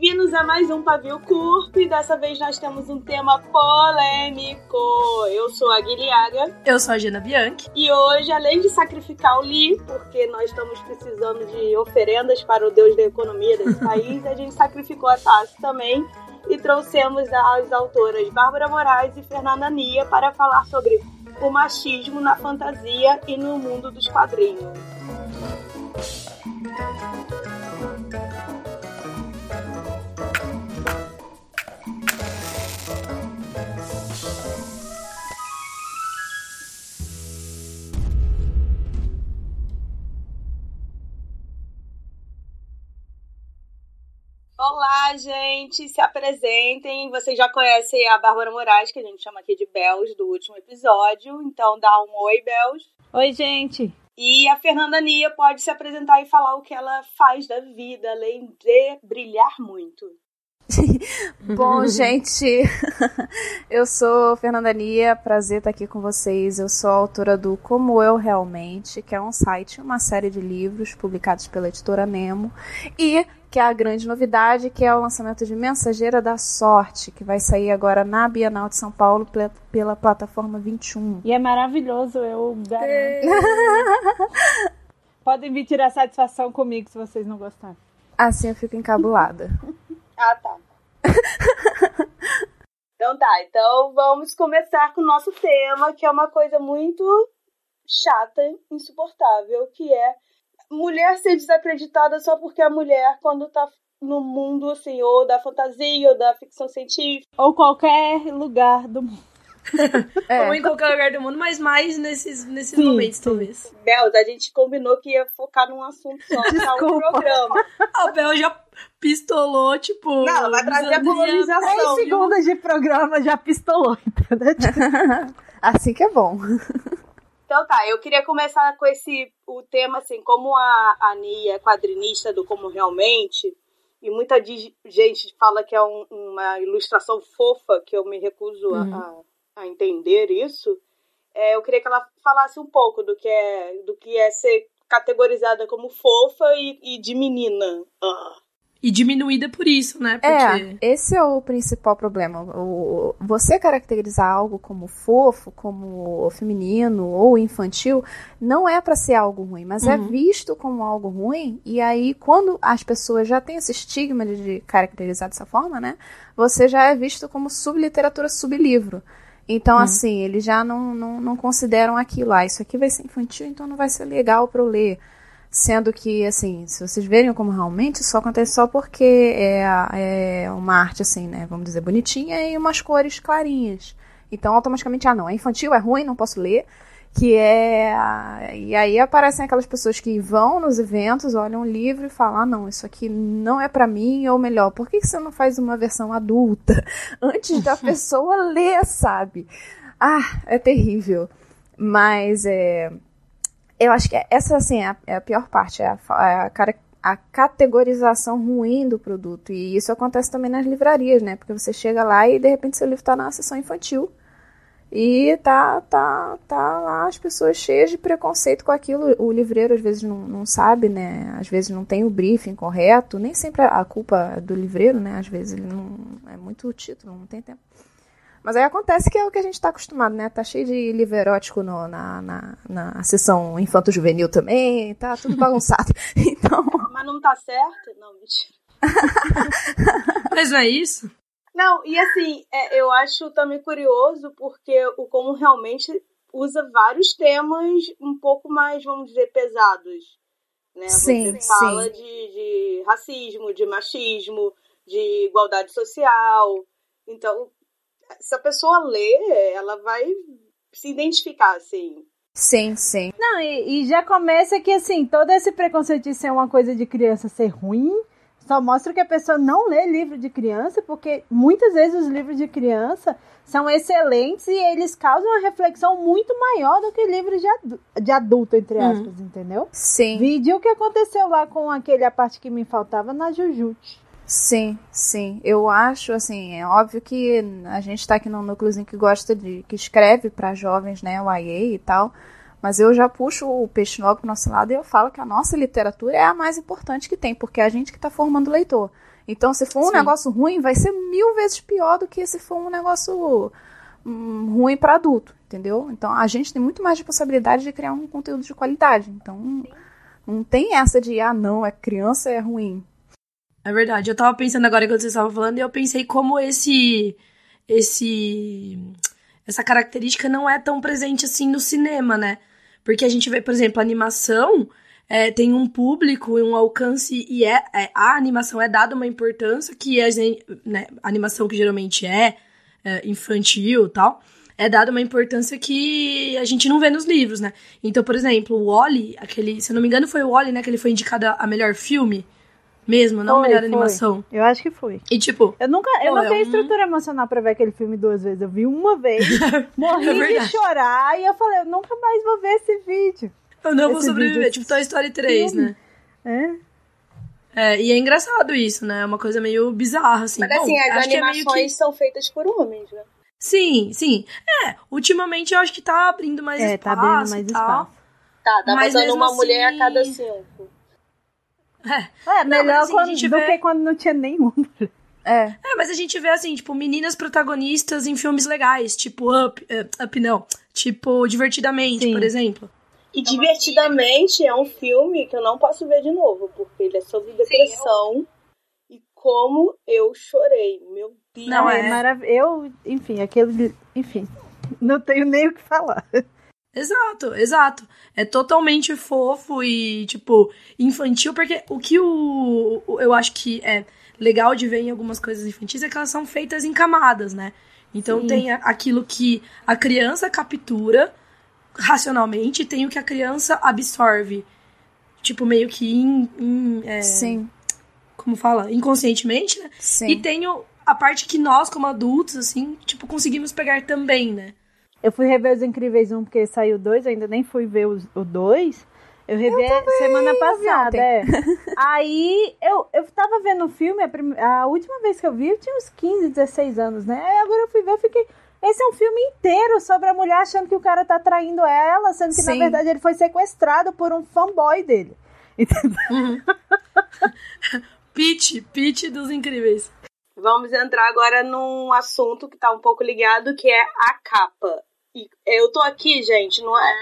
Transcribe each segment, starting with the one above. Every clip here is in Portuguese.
Bem-vindos a mais um Pavio Curto e dessa vez nós temos um tema polêmico. Eu sou a Guilhaga. Eu sou a Gina Bianchi. E hoje, além de sacrificar o Li, porque nós estamos precisando de oferendas para o deus da economia desse país, a gente sacrificou a Tassi também e trouxemos as autoras Bárbara Moraes e Fernanda Nia para falar sobre o machismo na fantasia e no mundo dos quadrinhos. Olá, gente, se apresentem. Vocês já conhecem a Bárbara Moraes, que a gente chama aqui de Bels, do último episódio. Então dá um oi, Bels. Oi, gente. E a Fernanda Nia pode se apresentar e falar o que ela faz da vida, além de brilhar muito. Bom, gente, eu sou Fernanda Nia, prazer estar aqui com vocês. Eu sou autora do Como Eu Realmente, que é um site, uma série de livros publicados pela editora Nemo. E que é a grande novidade, que é o lançamento de Mensageira da Sorte, que vai sair agora na Bienal de São Paulo pela, pela plataforma 21. E é maravilhoso, eu garanto. Podem vir tirar satisfação comigo se vocês não gostarem. Assim eu fico encabulada. ah, tá. então tá, então vamos começar com o nosso tema, que é uma coisa muito chata, insuportável, que é mulher ser desacreditada só porque é mulher quando tá no mundo, assim, ou da fantasia, ou da ficção científica. Ou qualquer lugar do mundo. é. Ou em qualquer lugar do mundo, mas mais nesses, nesses sim, momentos, sim. talvez. Bel, a gente combinou que ia focar num assunto só, Desculpa. um programa. A Bel já pistolou, tipo. Não, vai trazer a polarização. 10 segundos de programa já pistolou, entendeu? assim que é bom. Então tá, eu queria começar com esse o tema assim, como a Ani é quadrinista do Como Realmente, e muita gente fala que é um, uma ilustração fofa, que eu me recuso uhum. a, a, entender isso. É, eu queria que ela falasse um pouco do que é, do que é ser categorizada como fofa e, e de menina. Ah. E diminuída por isso, né? Porque... É, esse é o principal problema. O, você caracterizar algo como fofo, como feminino ou infantil, não é para ser algo ruim, mas é uhum. é visto como algo ruim. E aí, quando as pessoas já têm esse estigma de caracterizar dessa forma, né? Você já é visto como subliteratura, sublivro. Então, uhum. assim, eles já não, não, não consideram aquilo. Ah, isso aqui vai ser infantil, então não vai ser legal para eu ler. Sendo que, assim, se vocês verem como realmente, isso acontece só porque é, é uma arte, assim, né, vamos dizer, bonitinha e umas cores clarinhas. Então, automaticamente, ah, não, é infantil, é ruim, não posso ler. Que é. E aí aparecem aquelas pessoas que vão nos eventos, olham o livro e falam: ah, não, isso aqui não é para mim, ou melhor, por que você não faz uma versão adulta antes da pessoa ler, sabe? Ah, é terrível. Mas é eu acho que essa, assim, é a, é a pior parte, é a, é a, a, categorização ruim do produto. E isso acontece também nas livrarias, né? Porque você chega lá e, de repente, seu livro está na sessão infantil. E tá, tá, tá lá as pessoas cheias de preconceito com aquilo. O livreiro, às vezes, não, não sabe, né? Às vezes não tem o briefing correto. Nem sempre a culpa é do livreiro, né? Às vezes ele não... É muito título, não tem tempo. Mas aí acontece que é o que a gente está acostumado, né? Tá cheio de livro erótico no, na, na, na sessão infanto-juvenil também, tá tudo bagunçado. então... Mas não tá certo? Não, mentira. Mas não é isso? Não, e assim, é, eu acho também curioso porque o como realmente usa vários temas um pouco mais, vamos dizer, pesados. Né? Sim, Você fala sim. De, de racismo, de machismo, de igualdade social. Então, se a pessoa lê, ela vai se identificar, assim. Sim, sim. Não, e, e, já começa que, assim, todo esse preconceito de ser uma coisa de criança ser ruim, só mostra que a pessoa não lê livro de criança, porque muitas vezes os livros de criança são excelentes e eles causam uma reflexão muito maior do que livros de, adu de adulto, entre hum. aspas, hum. entendeu? Sim. Vídeo o que aconteceu lá com aquele a parte que me faltava na Jujutsu. Sim, sim. Eu acho, assim, é óbvio que a gente está aqui no núcleozinho que gosta de. que escreve para jovens, né, o IA e tal. Mas eu já puxo o peixe logo pro nosso lado e eu falo que a nossa literatura é a mais importante que tem, porque é a gente que está formando o leitor. Então, se for um Sim. negócio ruim, vai ser mil vezes pior do que se for um negócio hum, ruim para adulto, entendeu? Então, a gente tem muito mais responsabilidade de criar um conteúdo de qualidade. Então, não tem essa de, ah, não, é criança, é ruim. É verdade. Eu tava pensando agora quando vocês estavam falando e eu pensei como esse. esse essa característica não é tão presente assim no cinema, né? Porque a gente vê, por exemplo, animação é, tem um público e um alcance, e é, é, a animação é dada uma importância que a, né, a animação que geralmente é, é infantil tal, é dada uma importância que a gente não vê nos livros, né? Então, por exemplo, o Wally, aquele, se eu não me engano, foi o Wally, né, que ele foi indicado a melhor filme mesmo, não foi, melhor foi. animação. Eu acho que foi. E tipo. Eu nunca. Eu não é tenho um... estrutura emocional pra ver aquele filme duas vezes. Eu vi uma vez, morri é de chorar e eu falei, eu nunca mais vou ver esse vídeo. Eu não esse vou sobreviver. Vídeo, tipo Toy Story 3, filme. né? É. É, e é engraçado isso, né? É uma coisa meio bizarra, assim. Mas assim, Bom, as é animações que... são feitas por homens, né? Sim, sim. É, ultimamente eu acho que tá abrindo mais é, espaço. Tá abrindo mais espaço. Tá, tá mas botando uma assim... mulher a cada cinco. É, é melhor assim, quando, do vê... que quando não tinha nenhum. É. é, mas a gente vê assim, tipo, meninas protagonistas em filmes legais, tipo Up, uh, Up não, tipo Divertidamente, Sim. por exemplo. E Divertidamente é um filme que eu não posso ver de novo, porque ele é sobre depressão Sim, eu... e como eu chorei, meu Deus. Não, é, é maravilhoso. Eu, enfim, aquele, enfim, não tenho nem o que falar. Exato, exato. É totalmente fofo e, tipo, infantil, porque o que o, o, eu acho que é legal de ver em algumas coisas infantis é que elas são feitas em camadas, né? Então Sim. tem aquilo que a criança captura racionalmente, tem o que a criança absorve, tipo, meio que in, in, é, Sim. Como fala? Inconscientemente, né? Sim. E tem o, a parte que nós, como adultos, assim, tipo, conseguimos pegar também, né? Eu fui rever Os Incríveis 1 porque saiu dois, ainda nem fui ver os, o 2. Eu revi eu semana passada, é. Aí eu, eu tava vendo o filme, a, prim... a, última vez que eu vi, eu tinha uns 15, 16 anos, né? Aí agora eu fui ver, eu fiquei. Esse é um filme inteiro sobre a mulher achando que o cara tá traindo ela, sendo que Sim. na verdade ele foi sequestrado por um fanboy dele. Entendeu? Uhum. pitch, pitch dos incríveis. Vamos entrar agora num assunto que tá um pouco ligado, que é a capa. E eu tô aqui, gente, não é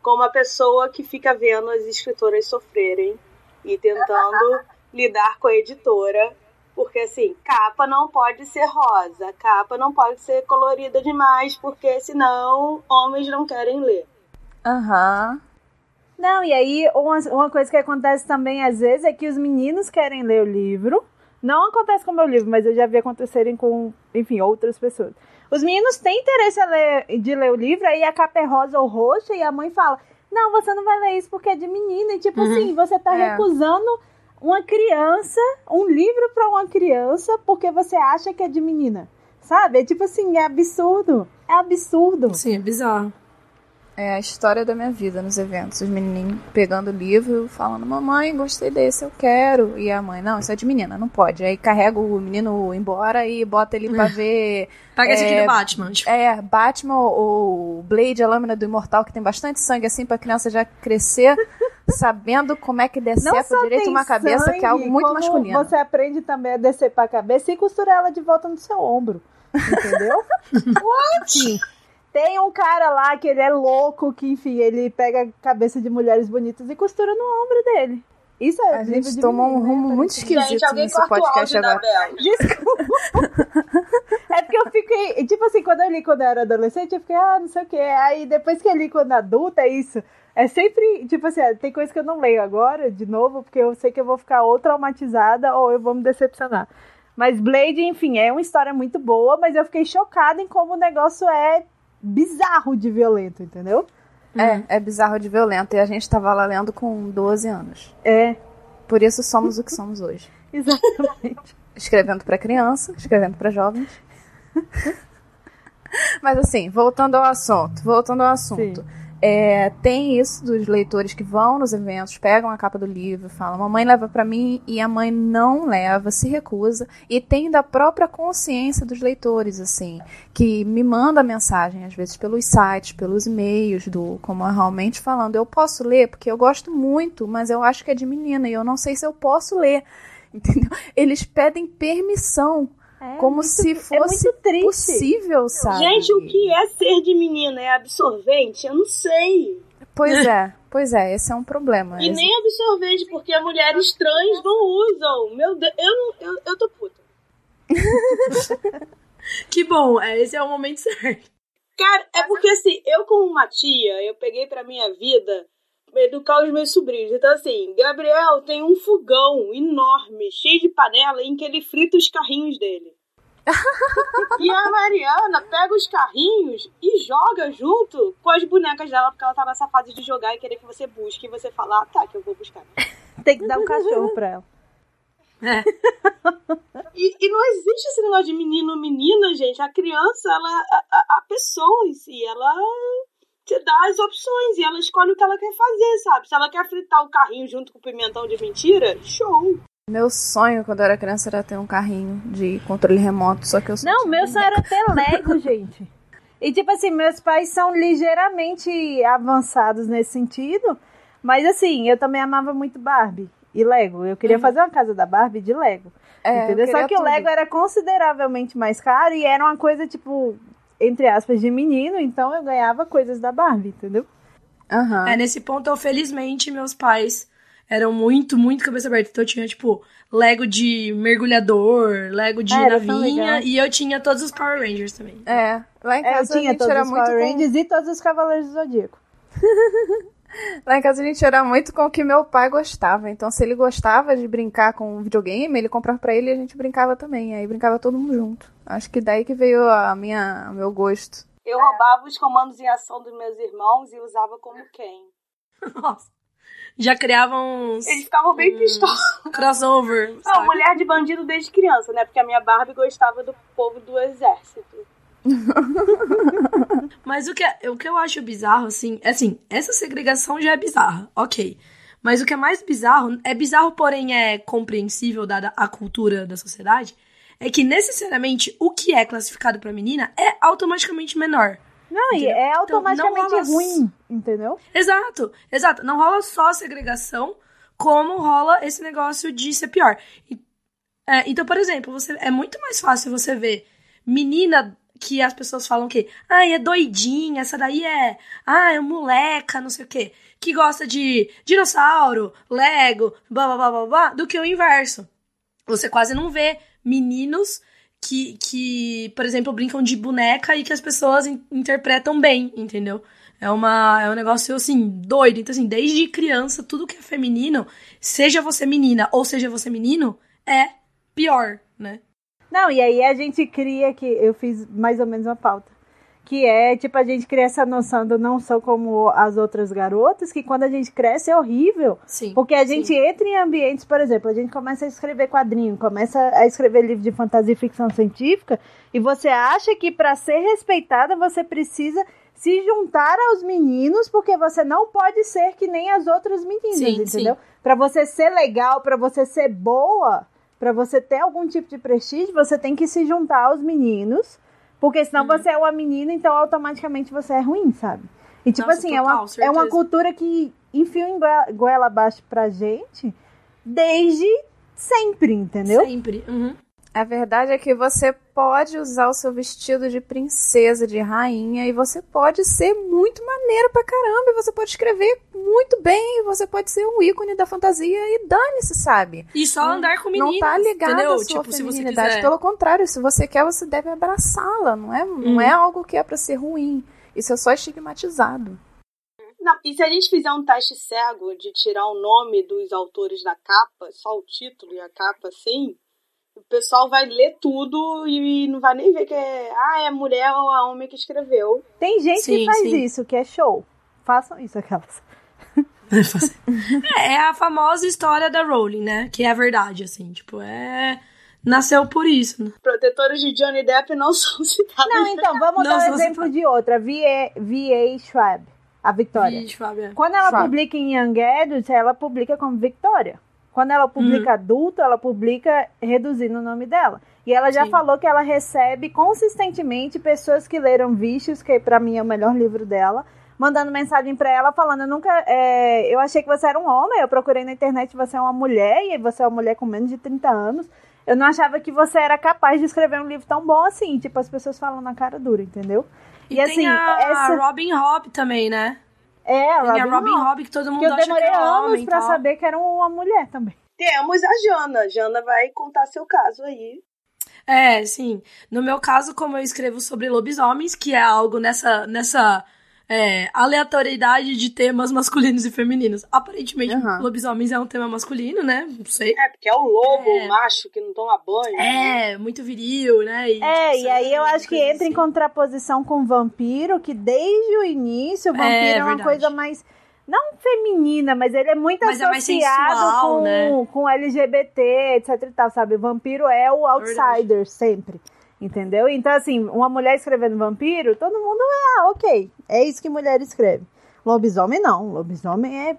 como uma pessoa que fica vendo as escritoras sofrerem e tentando lidar com a editora. Porque, assim, capa não pode ser rosa, capa não pode ser colorida demais, porque senão homens não querem ler. Aham. Uhum. Não, e aí uma, uma coisa que acontece também às vezes é que os meninos querem ler o livro. Não acontece com o meu livro, mas eu já vi acontecerem com, enfim, outras pessoas. Os meninos têm interesse ler, de ler o livro, aí a capa é rosa ou roxa, e a mãe fala: Não, você não vai ler isso porque é de menina. E tipo uhum. assim, você tá é. recusando uma criança, um livro para uma criança, porque você acha que é de menina. Sabe? É tipo assim, é absurdo. É absurdo. Sim, é bizarro. É a história da minha vida nos eventos. Os menininhos pegando o livro, falando: Mamãe, gostei desse, eu quero. E a mãe: Não, isso é de menina, não pode. Aí carrega o menino embora e bota ele pra ver. Paga é, esse aqui do Batman. Tipo. É, Batman ou Blade, a lâmina do imortal, que tem bastante sangue assim pra criança já crescer. sabendo como é que decepa direito uma cabeça, sangue, que é algo muito masculino. Você aprende também a decepar a cabeça e costurar ela de volta no seu ombro. Entendeu? What? Tem um cara lá que ele é louco, que, enfim, ele pega a cabeça de mulheres bonitas e costura no ombro dele. Isso é A gente tomou um né? rumo né? muito esquisito gente, nesse podcast agora. Desculpa. é porque eu fiquei. Tipo assim, quando eu li quando eu era adolescente, eu fiquei, ah, não sei o quê. Aí depois que eu li quando adulta, é isso. É sempre, tipo assim, tem coisa que eu não leio agora, de novo, porque eu sei que eu vou ficar ou traumatizada ou eu vou me decepcionar. Mas Blade, enfim, é uma história muito boa, mas eu fiquei chocada em como o negócio é bizarro de violento, entendeu? É, uhum. é bizarro de violento. E a gente tava lá lendo com 12 anos. É. Por isso somos o que somos hoje. Exatamente. escrevendo para criança, escrevendo para jovens. Mas assim, voltando ao assunto, voltando ao assunto. Sim. É, tem isso dos leitores que vão nos eventos, pegam a capa do livro, falam: mamãe leva para mim e a mãe não leva, se recusa. E tem da própria consciência dos leitores, assim, que me manda mensagem, às vezes pelos sites, pelos e-mails, do como é realmente falando: eu posso ler porque eu gosto muito, mas eu acho que é de menina e eu não sei se eu posso ler. entendeu? Eles pedem permissão. É, como muito, se é fosse é possível, sabe? Gente, o que é ser de menina? É absorvente? Eu não sei. Pois é, pois é, esse é um problema. E nem absorvente, porque mulheres trans não usam. Meu Deus, eu, eu, eu tô puta. que bom, é, esse é o momento certo. Cara, é porque assim, eu como uma tia, eu peguei pra minha vida educar os meus sobrinhos. Então, assim, Gabriel tem um fogão enorme, cheio de panela, em que ele frita os carrinhos dele. e a Mariana pega os carrinhos e joga junto com as bonecas dela, porque ela tá nessa fase de jogar e querer que você busque. E você fala, ah, tá, que eu vou buscar. tem que dar um cachorro pra ela. É. e, e, não existe esse negócio de menino menina, gente. A criança, ela, a, a pessoa em si, ela te dá as opções e ela escolhe o que ela quer fazer, sabe? Se ela quer fritar o carrinho junto com o pimentão de mentira, show. Meu sonho quando eu era criança era ter um carrinho de controle remoto, só que eu Não, meu sonho era ter Lego, gente. E tipo assim, meus pais são ligeiramente avançados nesse sentido, mas assim, eu também amava muito Barbie e Lego. Eu queria uhum. fazer uma casa da Barbie de Lego. É, entendeu? Só que tudo. o Lego era consideravelmente mais caro e era uma coisa, tipo, entre aspas, de menino, então eu ganhava coisas da Barbie, entendeu? Uhum. É, nesse ponto, eu, felizmente, meus pais eram muito, muito cabeça aberta. Então eu tinha, tipo, Lego de mergulhador, Lego de é, navinha, e eu tinha todos os Power Rangers também. É, lá em casa é, eu tinha todos os Power Rangers com... e todos os Cavaleiros do Zodíaco. Lá em casa a gente era muito com o que meu pai gostava. Então, se ele gostava de brincar com videogame, ele comprava para ele e a gente brincava também. Aí brincava todo mundo junto. Acho que daí que veio a minha, o meu gosto. Eu roubava os comandos em ação dos meus irmãos e usava como quem. Nossa. Já criavam uns. Eles ficavam bem um, pistolas. Crossover. Não, mulher de bandido desde criança, né? Porque a minha Barbie gostava do povo do exército. Mas o que, é, o que eu acho bizarro, assim, é assim, essa segregação já é bizarra, ok. Mas o que é mais bizarro, é bizarro, porém é compreensível dada a cultura da sociedade, é que necessariamente o que é classificado para menina é automaticamente menor. Não, entendeu? e é então, automaticamente então, rola... ruim, entendeu? Exato, exato. Não rola só segregação, como rola esse negócio de ser pior. E, é, então, por exemplo, você, é muito mais fácil você ver menina que as pessoas falam que, ah, é doidinha, essa daí é, ah, é moleca, não sei o quê, que gosta de dinossauro, Lego, blá blá blá blá blá, do que o inverso. Você quase não vê meninos que, que, por exemplo, brincam de boneca e que as pessoas in interpretam bem, entendeu? É, uma, é um negócio, assim, doido. Então, assim, desde criança, tudo que é feminino, seja você menina ou seja você menino, é pior, né? Não, e aí a gente cria que eu fiz mais ou menos uma pauta. Que é, tipo, a gente cria essa noção do não sou como as outras garotas, que quando a gente cresce é horrível. Sim. Porque a gente sim. entra em ambientes, por exemplo, a gente começa a escrever quadrinho, começa a escrever livro de fantasia e ficção científica, e você acha que para ser respeitada você precisa se juntar aos meninos, porque você não pode ser que nem as outras meninas, sim, entendeu? Para você ser legal, para você ser boa, para você ter algum tipo de prestígio, você tem que se juntar aos meninos, porque senão uhum. você é uma menina, então automaticamente você é ruim, sabe? E tipo Nossa, assim, total, é, uma, é uma cultura que enfia em goela abaixo pra gente desde sempre, entendeu? Sempre. Uhum. A verdade é que você pode usar o seu vestido de princesa, de rainha, e você pode ser muito maneiro pra caramba, e você pode escrever muito bem, e você pode ser um ícone da fantasia, e dane-se, sabe? E só andar com meninas, Não tá ligado entendeu? à sua tipo, feminilidade. Pelo contrário, se você quer, você deve abraçá-la, não é, hum. não é algo que é para ser ruim. Isso é só estigmatizado. Não, e se a gente fizer um teste cego de tirar o nome dos autores da capa, só o título e a capa assim, o pessoal vai ler tudo e não vai nem ver que é, ah, é mulher ou a homem que escreveu. Tem gente sim, que faz sim. isso, que é show. Façam isso, aquelas. é, é a famosa história da Rowling, né? Que é a verdade, assim, tipo, é nasceu por isso. Né? Protetores de Johnny Depp não são citados. Não, então, vamos não dar um exemplo citados. de outra. V.A. Schwab, a Victoria. Schwab, é. Quando ela Schwab. publica em Young Adult, ela publica como Victoria. Quando ela publica uhum. adulto, ela publica reduzindo o nome dela. E ela já Sim. falou que ela recebe consistentemente pessoas que leram Vicious, que para mim é o melhor livro dela, mandando mensagem pra ela falando, eu nunca. É, eu achei que você era um homem, eu procurei na internet você é uma mulher, e você é uma mulher com menos de 30 anos. Eu não achava que você era capaz de escrever um livro tão bom assim. Tipo, as pessoas falam na cara dura, entendeu? E, e assim, a essa... Robin Hobb também, né? É, Robin, Robin Hobb, que todo mundo que eu acha demorei que é anos homem pra tal. saber que era uma mulher também. Temos a Jana. Jana vai contar seu caso aí. É, sim. No meu caso, como eu escrevo sobre lobisomens, que é algo nessa, nessa é, aleatoriedade de temas masculinos e femininos. Aparentemente, Uhum. lobisomens é um tema masculino, né? Não sei. É, porque é o lobo, É. o macho que não toma banho. né? É, muito viril, né? E, É, tipo, e aí eu acho que entra em assim. contraposição com o vampiro, que desde o início o vampiro é, uma verdade. coisa mais. Não feminina, mas ele é muito Mas é associado sensual, com, né? com LGBT, etc e tal, sabe? O vampiro é o outsider sempre. Entendeu? Então, assim, uma mulher escrevendo vampiro, todo mundo ah, ok. É isso que mulher escreve. Lobisomem não. Lobisomem é.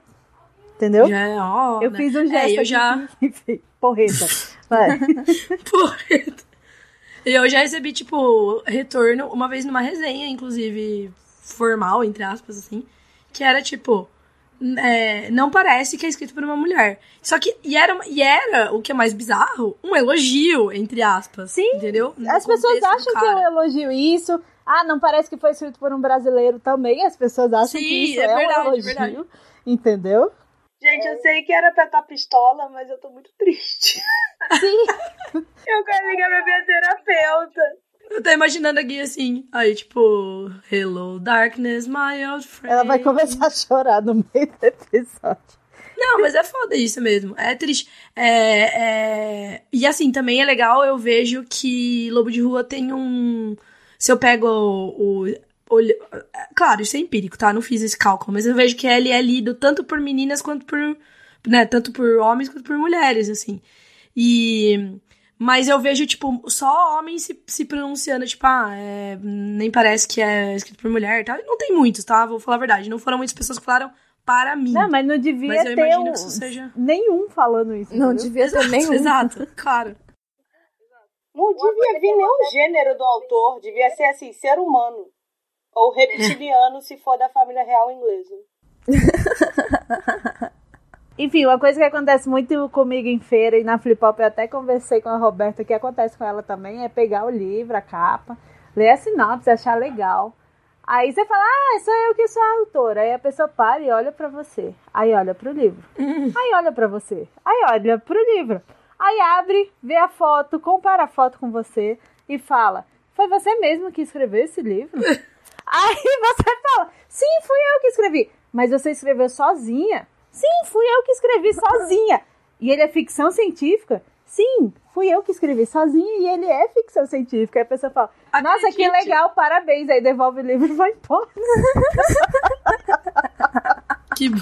Entendeu? Já é, ó, eu né? fiz um gesto. É, eu já. que- Porreta. Vai. Porra. E eu já recebi, tipo, retorno uma vez numa resenha, inclusive, formal, entre aspas, assim, que era tipo. É, não parece que é escrito por uma mulher. Só que. E era, e era o que é mais bizarro, um elogio, entre aspas. Sim, Entendeu? No As pessoas acham que eu cara. elogio isso. Ah, não parece que foi escrito por um brasileiro também. As pessoas acham Sim, que isso é é, verdade, um elogio. é verdade. Entendeu? Gente, eu sei que era pra estar pistola, mas eu tô muito triste. Sim. Eu quero ligar pra minha terapeuta. Eu tô imaginando aqui assim. Aí, tipo, Hello, darkness, my old friend. Ela vai começar a chorar no meio do episódio. Não, mas é foda isso mesmo. É triste. É, é... E assim, também é legal, eu vejo que Lobo de Rua tem um. Se eu pego o. o- Claro, isso é empírico, tá? Não fiz esse cálculo, mas eu vejo que ele é lido tanto por meninas quanto por. Né, tanto por homens quanto por mulheres, assim. E. Mas eu vejo, tipo, só homens se, se pronunciando, tipo, ah, é, nem parece que é escrito por mulher e tal. E não tem muitos, tá? Vou falar a verdade. Não foram muitas pessoas que falaram para mim. Não, mas não devia Mas eu ter um- que isso seja- nenhum falando isso. Não entendeu? devia ter nenhum. Exato, claro. Não devia vir nenhum gênero do autor. Devia ser assim, ser humano. Ou reptiliano, se for da família real inglesa. Enfim, uma coisa que acontece muito comigo em feira e na Flip Hop, eu até conversei com a Roberta, que acontece com ela também, é pegar o livro, a capa, ler a sinopse, achar legal. Aí você fala, ah, sou eu que sou a autora. Aí a pessoa para e olha pra você. Aí olha pro livro. Aí olha pra você. Aí olha pro livro. Aí abre, vê a foto, compara a foto com você e fala: Foi você mesmo que escreveu esse livro? Aí você fala: Sim, fui eu que escrevi. Mas você escreveu sozinha? Sim, fui eu que escrevi sozinha. E ele é ficção científica? Sim, fui eu que escrevi sozinha e ele é ficção científica. Aí a pessoa fala: Nossa, que legal, parabéns. Aí devolve o livro e vai embora. Que bom.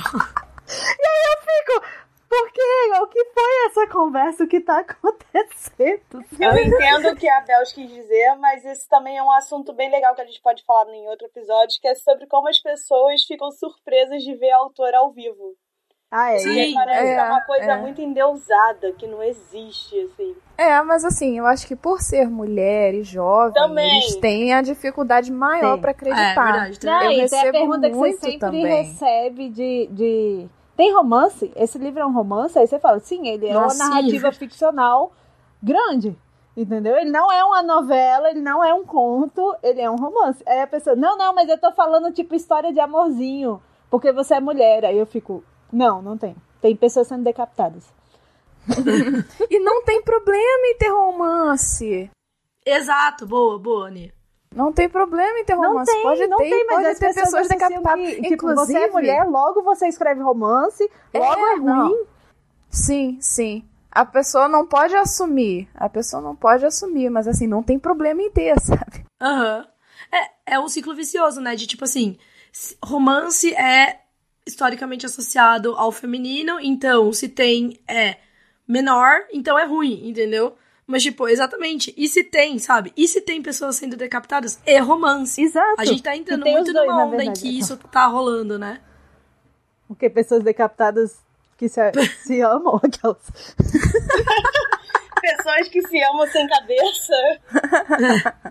Fico, por quê? O que foi essa conversa? O que tá acontecendo? Eu entendo o que a Bels quis dizer, mas esse também é um assunto bem legal que a gente pode falar em outro episódio, que é sobre como as pessoas ficam surpresas de ver a autora ao vivo. Ah, é. Sim. Porque parece que é uma é, coisa é. muito endeusada, que não existe, assim. É, mas assim, eu acho que por ser mulher e jovem, Também. eles têm a dificuldade maior Tem. pra É, acreditar. verdade. Não, Eu e tem a pergunta que você sempre também. recebe de, de. Tem romance? Esse livro é um romance? Aí você fala, sim, ele é Nossa, uma narrativa ficcional grande. Entendeu? Ele não é uma novela, ele não é um conto, ele é um romance. Aí a pessoa, não, não, mas eu tô falando tipo história de amorzinho, porque você é mulher. Aí eu fico, não, não tem. Tem pessoas sendo decapitadas. E não tem problema em ter romance. Exato, boa, boa, Ani. Não tem problema em ter Não romance. tem, pode não ter, tem, mas pode ter pessoas pessoas associam decapitadas. que, tipo, Inclusive, você é mulher, logo você escreve romance, logo é, não. ruim. Sim, sim. A pessoa não pode assumir. A pessoa não pode assumir, mas assim, não tem problema em ter, sabe? Aham. É, é um ciclo vicioso, né? De tipo assim, romance é historicamente associado ao feminino, então se tem é menor, então é ruim, entendeu? Mas, tipo, exatamente. E se tem, sabe? E se tem pessoas sendo decapitadas, é romance. Exato. A gente tá entrando muito dois, numa onda em que isso tá rolando, né? Porque pessoas decapitadas que se, se amam, aquelas. Pessoas que se amam sem cabeça.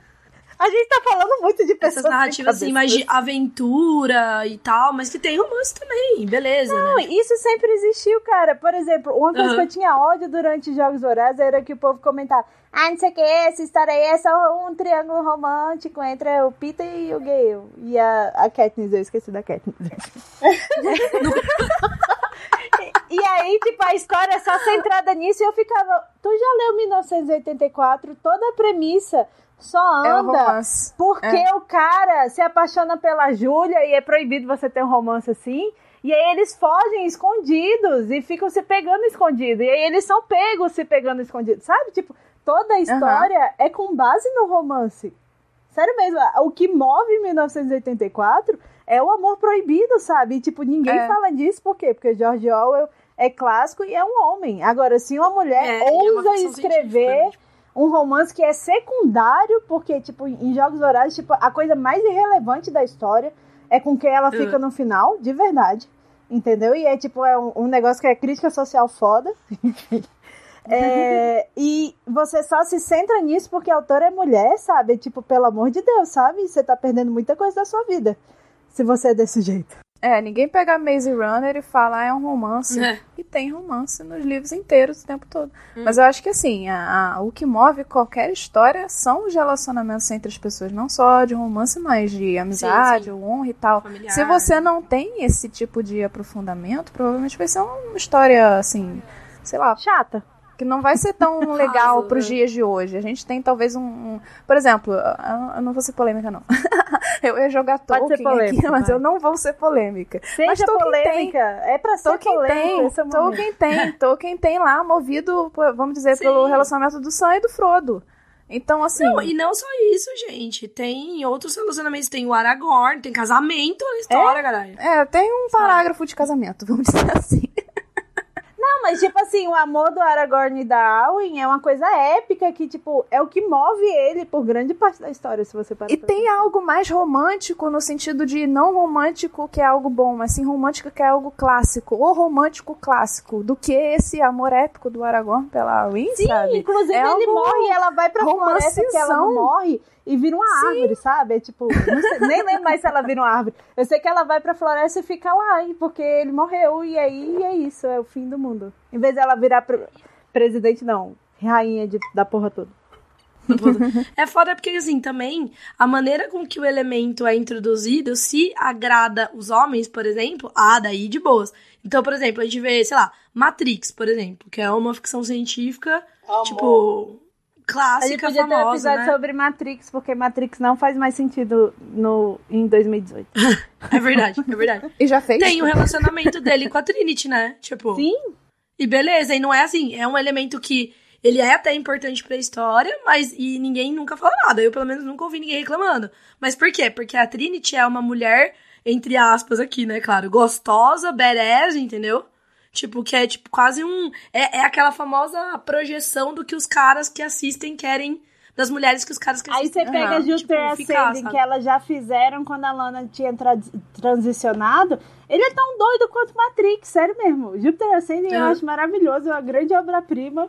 A gente tá falando muito de pessoas. Essas narrativas assim, mais de aventura e tal, mas que tem romance também, beleza. Não, né? isso sempre existiu, cara. Por exemplo, uma coisa Uhum. que eu tinha ódio durante Jogos Vorazes era que o povo comentava: Ah, não sei o que, essa história aí é só um triângulo romântico entre o Peter e o Gale. E a, a Katniss, eu esqueci da Katniss. E aí, tipo, a história é só centrada nisso e eu ficava. Tu já leu 1984? Toda a premissa só É anda romance. porque o cara se apaixona pela Júlia e é proibido você ter um romance assim. E aí eles fogem escondidos e ficam se pegando escondido. E aí eles são pegos se pegando escondido, sabe? Tipo, toda a história é com base no romance. Sério mesmo, o que move 1984 é o amor proibido, sabe? E, tipo, ninguém É. fala disso, por quê? Porque George Orwell é clássico e é um homem. Agora, se uma mulher É, e é uma ousa escrever científica, né? Um romance que é secundário, porque, tipo, em Jogos Horários, tipo, a coisa mais irrelevante da história é com quem ela fica no final, de verdade. Entendeu? E é, tipo, é um, um negócio que é crítica social foda. É, e você só se centra nisso porque a autora é mulher, sabe? Tipo, pelo amor de Deus, sabe? Você tá perdendo muita coisa da sua vida. Se você é desse jeito. É, ninguém pega Maze Runner e fala, ah, é um romance. É. E tem romance nos livros inteiros o tempo todo. Mas eu acho que assim, a- a- o que move qualquer história são os relacionamentos entre as pessoas, não só de romance, mas de amizade, sim. honra e tal. Familiar. Se você não tem esse tipo de aprofundamento, provavelmente vai ser uma história assim, sei lá, Chata. Que não vai ser tão legal Raso, pros né? dias de hoje. A gente tem talvez um. um- por exemplo, eu não vou ser polêmica, não. eu ia jogar Tolkien polêmica, aqui, mas vai. eu não vou ser polêmica. Mas Seja Tolkien polêmica. É pra ser Tolkien polêmica. tem, é. Tolkien tem, Tolkien tem lá, movido, vamos dizer, Sim. pelo relacionamento do Sam e do Frodo. Então, assim. Não, e não só isso, gente. Tem outros relacionamentos. Tem o Aragorn, tem casamento na história, caralho. É, tem um parágrafo de casamento, vamos dizer assim. Mas tipo assim, o amor do Aragorn e da Arwen é uma coisa épica que, tipo, é o que move ele por grande parte da história, se você parar E tem pensar. algo mais romântico no sentido de não romântico que é algo bom, mas sim romântico que é algo clássico, ou romântico clássico, do que esse amor épico do Aragorn pela Arwen, Sim, sabe? inclusive É ele morre e ela vai pra floresta que ela não morre e vira uma árvore, sabe? É tipo, não sei- nem lembro mais se ela vira uma árvore. Eu sei que ela vai pra floresta e fica lá, e porque ele morreu, e aí é isso, é o fim do mundo. Em vez dela virar pre- presidente, não, rainha de- da porra toda. É foda porque, assim, também a maneira com que o elemento é introduzido, se agrada os homens, por exemplo, ah, daí de boas. Então, por exemplo, a gente vê, sei lá, Matrix, por exemplo, que é uma ficção científica, Amor. tipo, A clássica, podia ter um famosa, episódio né? sobre Matrix, porque Matrix não faz mais sentido no, em 2018. É verdade, é verdade. E já fez? Tem o relacionamento dele com a Trinity, né? Tipo, Sim, E beleza, e não é assim, é um elemento que ele é até importante pra história, mas e ninguém nunca fala nada. Eu, pelo menos, nunca ouvi ninguém reclamando. Mas por quê? Porque a Trinity é uma mulher, entre aspas aqui, né, claro, gostosa, badass, entendeu? Tipo, que é tipo quase um. É, é aquela famosa projeção do que os caras que assistem querem. Das mulheres que os caras que Aí assistem. você pega Aham, Jupiter tipo, Ascending, que elas já fizeram quando a Lana tinha tra- transicionado. Ele é tão doido quanto Matrix, sério mesmo. Jupiter Ascending eu Aham. acho maravilhoso, é uma grande obra-prima.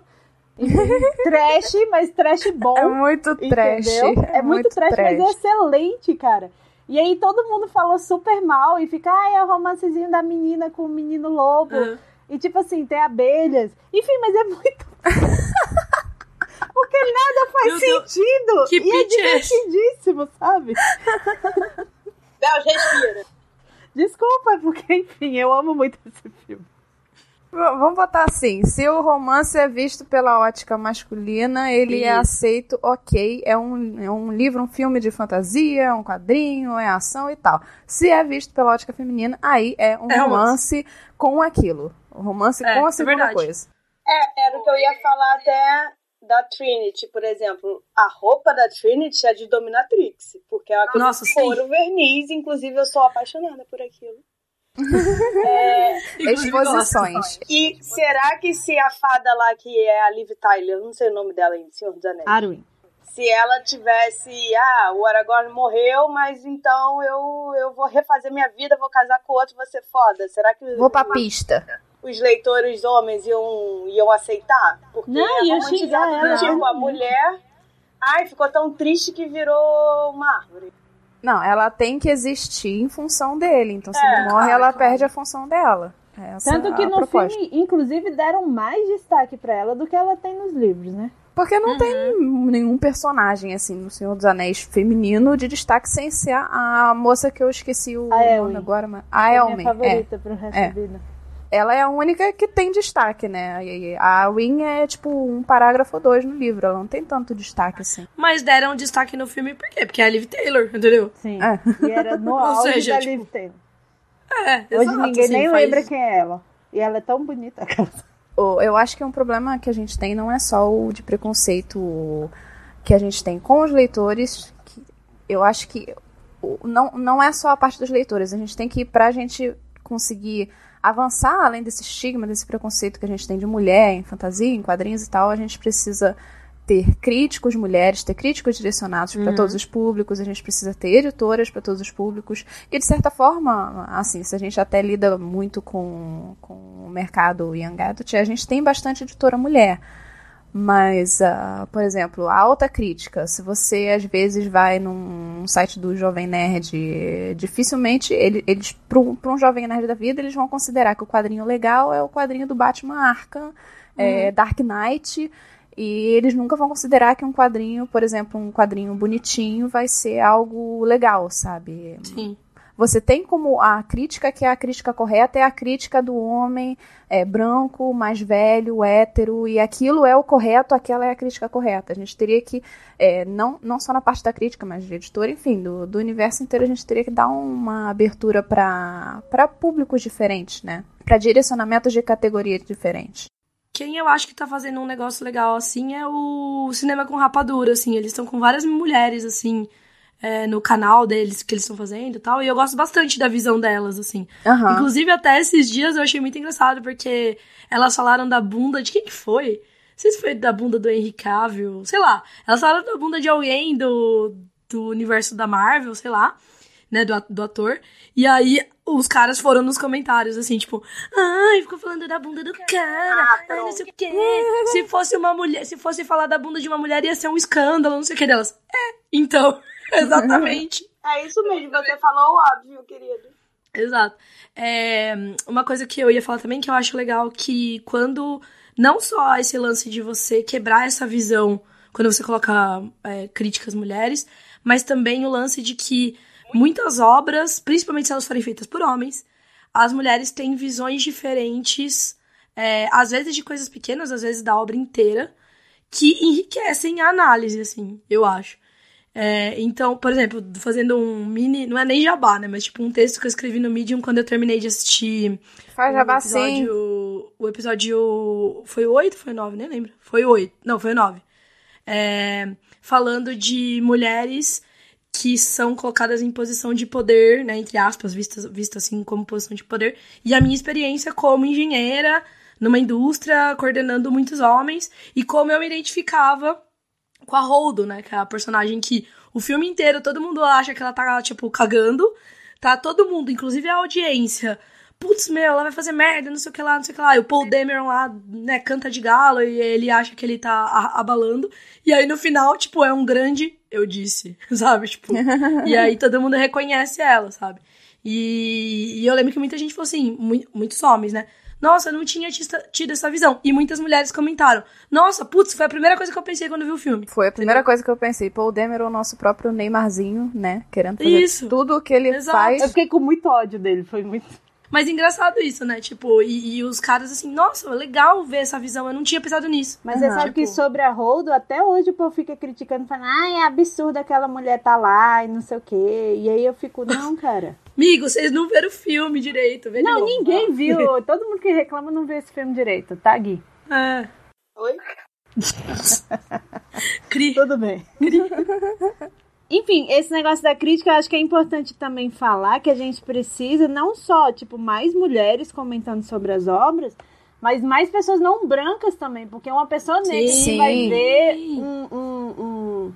Trash, mas trash bom. É muito trash. entendeu? É, muito, trash, mas é excelente, cara. E aí todo mundo falou super mal e fica, ai, é o romancezinho da menina com o menino lobo. Aham. E tipo assim, tem abelhas. Enfim, mas é muito. Porque nada faz Meu Deus, sentido. que e é é divertidíssimo, sabe? Bel, respira. Desculpa, é porque, enfim, eu amo muito esse filme. Vamos botar assim: se o romance é visto pela ótica masculina, ele é aceito, ok. É um, é um livro, um filme de fantasia, é um quadrinho, é ação e tal. Se é visto pela ótica feminina, aí é um É romance. romance com aquilo. Romance É, com a é segunda verdade. coisa. É, era o que eu ia falar até da Trinity, por exemplo. A roupa da Trinity é de Dominatrix, porque é aquele Nossa, sim. couro verniz, inclusive eu sou apaixonada por aquilo. Gosto. Exposições. E será que se a fada lá, que é a Liv Tyler, eu não sei o nome dela ainda, Senhor dos Anéis, Arwen. se ela tivesse, ah, o Aragorn morreu, mas então eu, eu vou refazer minha vida, vou casar com outro, vou ser foda. Será que Vou pra pista. Os leitores homens iam, iam aceitar? Porque Não, é ia romantizado xingar ela, tipo, a mulher, Ai, ficou tão triste que virou uma árvore. Não, ela tem que existir em função dele. Então, se É, ele morre, claro, ela claro. perde a função dela. Essa Tanto é que no proposta. filme, inclusive, deram mais destaque pra ela do que ela tem nos livros, né? Porque não Uhum. tem nenhum personagem, assim, no Senhor dos Anéis feminino de destaque sem ser a, a moça que eu esqueci o A nome Elwin. agora. Mas... A É a Elmin, minha é. favorita pro resto É. da vida. Ela é a única que tem destaque, né? A Win é, tipo, um parágrafo ou dois no livro. Ela não tem tanto destaque, assim. Mas deram destaque no filme por quê? Porque é a Liv Taylor, entendeu? Sim. É. E era no auge seja, da tipo, Liv Taylor. É, Hoje exato, ninguém assim, nem faz- lembra quem é ela. E ela é tão bonita. Eu acho que um problema que a gente tem não é só o de preconceito que a gente tem com os leitores. que eu acho que não, não é só a parte dos leitores. A gente tem que, pra gente conseguir avançar além desse estigma, desse preconceito que a gente tem de mulher em fantasia, em quadrinhos e tal, a gente precisa ter críticos mulheres, ter críticos direcionados para todos os públicos, a gente precisa ter editoras para todos os públicos, e de certa forma, assim, se a gente até lida muito com, com o mercado Young Adult, a gente tem bastante editora mulher. Mas, ah, por exemplo, a alta crítica, se você às vezes vai num site do Jovem Nerd, dificilmente ele- eles, para um, Jovem Nerd da vida, eles vão considerar que o quadrinho legal é o quadrinho do Batman Arkham, é, Dark Knight, e eles nunca vão considerar que um quadrinho, por exemplo, um quadrinho bonitinho, vai ser algo legal, sabe? Sim. Você tem como a crítica que é a crítica correta é a crítica do homem é, branco, mais velho, hétero, e aquilo é o correto, aquela é a crítica correta. A gente teria que, é, não, não só na parte da crítica, mas de editor, enfim, do, do universo inteiro, a gente teria que dar uma abertura para públicos diferentes, né? Para direcionamentos de categorias diferentes. Quem eu acho que tá fazendo um negócio legal assim é o Cinema com Rapadura, assim. Eles estão com várias mulheres, assim, é, no canal deles que eles estão fazendo e tal. E eu gosto bastante da visão delas, assim. Aham. Inclusive, até esses dias eu achei muito engraçado, porque elas falaram da bunda de quem que foi? Não sei se foi da bunda do Henry Cavill, sei lá. Elas falaram da bunda de alguém do, do universo da Marvel, sei lá, né, do, do ator. E aí os caras foram nos comentários, assim, tipo, ai, ficou falando da bunda do cara, ai, não sei o quê. Se fosse uma mulher, se fosse falar da bunda de uma mulher, ia ser um escândalo, não sei o que delas. É, então, exatamente. É isso mesmo, você falou o óbvio, querido. Exato. É, uma coisa que eu ia falar também que eu acho legal que quando não só esse lance de você quebrar essa visão quando você coloca é, críticas mulheres, mas também o lance de que muitas obras, principalmente se elas forem feitas por homens, as mulheres têm visões diferentes, é, às vezes de coisas pequenas, às vezes da obra inteira, que enriquecem a análise, assim, eu acho. É, então, por exemplo, fazendo um mini. Não é nem jabá, né? Mas tipo um texto que eu escrevi no Medium quando eu terminei de assistir. Faz o jabá sim. episódio. O episódio. Foi o 8? Foi 9? Nem lembro. Foi o 8. Não, foi o 9. É, falando de mulheres que são colocadas em posição de poder, né? Entre aspas, vistas visto assim como posição de poder. E a minha experiência como engenheira numa indústria, coordenando muitos homens, e como eu me identificava com a Holdo, né? Que é a personagem que o filme inteiro todo mundo acha que ela tá, tipo, cagando. Tá todo mundo, inclusive a audiência. Putz, meu, ela vai fazer merda, não sei o que lá, não sei o que lá. E o Paul Dameron lá, né, canta de galo e ele acha que ele tá abalando. E aí no final, tipo, é um grande eu disse, sabe? Tipo, e aí todo mundo reconhece ela, sabe? E, e eu lembro que muita gente falou assim, mu- muitos homens, né? Nossa, eu não tinha tido essa visão. E muitas mulheres comentaram: Nossa, putz, foi a primeira coisa que eu pensei quando vi o filme. Foi a primeira coisa que eu pensei. Paul Demer, o nosso próprio Neymarzinho, né? Querendo fazer Isso. tudo o que ele Exato. faz. Eu fiquei com muito ódio dele, foi muito. Mas engraçado isso, né? Tipo, e, e os caras assim, nossa, legal ver essa visão, eu não tinha pensado nisso. Mas você Aham. sabe que Tipo- sobre a Holdo, até hoje o povo fica criticando, falando, ai, é absurdo aquela mulher tá lá e não sei o quê. E aí eu fico, não, cara. Amigo, vocês não viram o filme direito, vê Não, ninguém viu. Todo mundo que reclama não viu esse filme direito, tá, Gui? É. Oi? Cri. Tudo bem. Enfim, esse negócio da crítica, eu acho que é importante também falar que a gente precisa não só, tipo, mais mulheres comentando sobre as obras, mas mais pessoas não brancas também, porque uma pessoa negra Sim. vai ver um, um, um,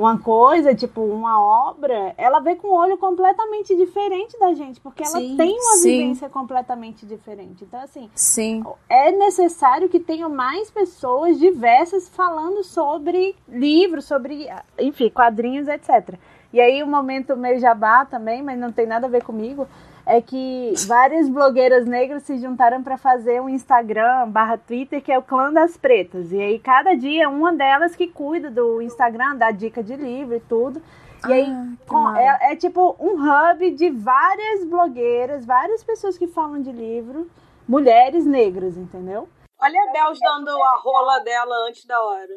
uma coisa, tipo uma obra, ela vê com um olho completamente diferente da gente, porque ela Sim, tem uma sim. vivência completamente diferente. Então, assim, Sim. é necessário que tenham mais pessoas diversas falando sobre livros, sobre, enfim, quadrinhos, etc. E aí, o momento meio jabá também, mas não tem nada a ver comigo, é que várias blogueiras negras se juntaram para fazer um Instagram barra Twitter que é o Clã das Pretas. E aí, cada dia, uma delas que cuida do Instagram, dá dica de livro e tudo. E aí, Ah, que com- é, é tipo um hub de várias blogueiras, várias pessoas que falam de livro, mulheres negras, entendeu? Olha a Bels dando a rola dela antes da hora.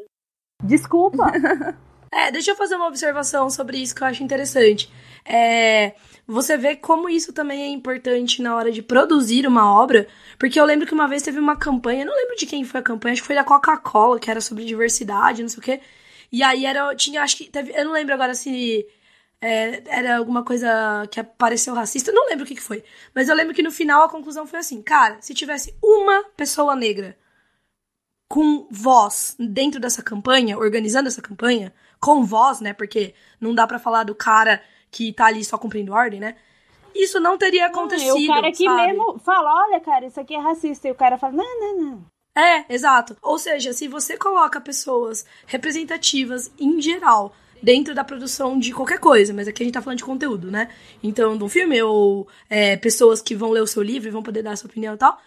Desculpa. É, deixa eu fazer uma observação sobre isso que eu acho interessante. É, você vê como isso também é importante na hora de produzir uma obra, porque eu lembro que uma vez teve uma campanha, não lembro de quem foi a campanha, acho que foi da Coca-Cola, que era sobre diversidade, não sei o quê. E aí era, tinha, acho que teve, eu não lembro agora se é, era alguma coisa que apareceu racista, não lembro o que, que foi. Mas eu lembro que no final a conclusão foi assim, cara, se tivesse uma pessoa negra com voz dentro dessa campanha, organizando essa campanha, com voz, né? Porque não dá pra falar do cara que tá ali só cumprindo ordem, né? Isso não teria acontecido. o cara que sabe? mesmo fala, olha, cara, isso aqui é racista. E o cara fala, não, não, não. É, exato. Ou seja, se você coloca pessoas representativas em geral dentro da produção de qualquer coisa, mas aqui a gente tá falando de conteúdo, né? Então, de um filme, ou é, pessoas que vão ler o seu livro e vão poder dar a sua opinião e tal,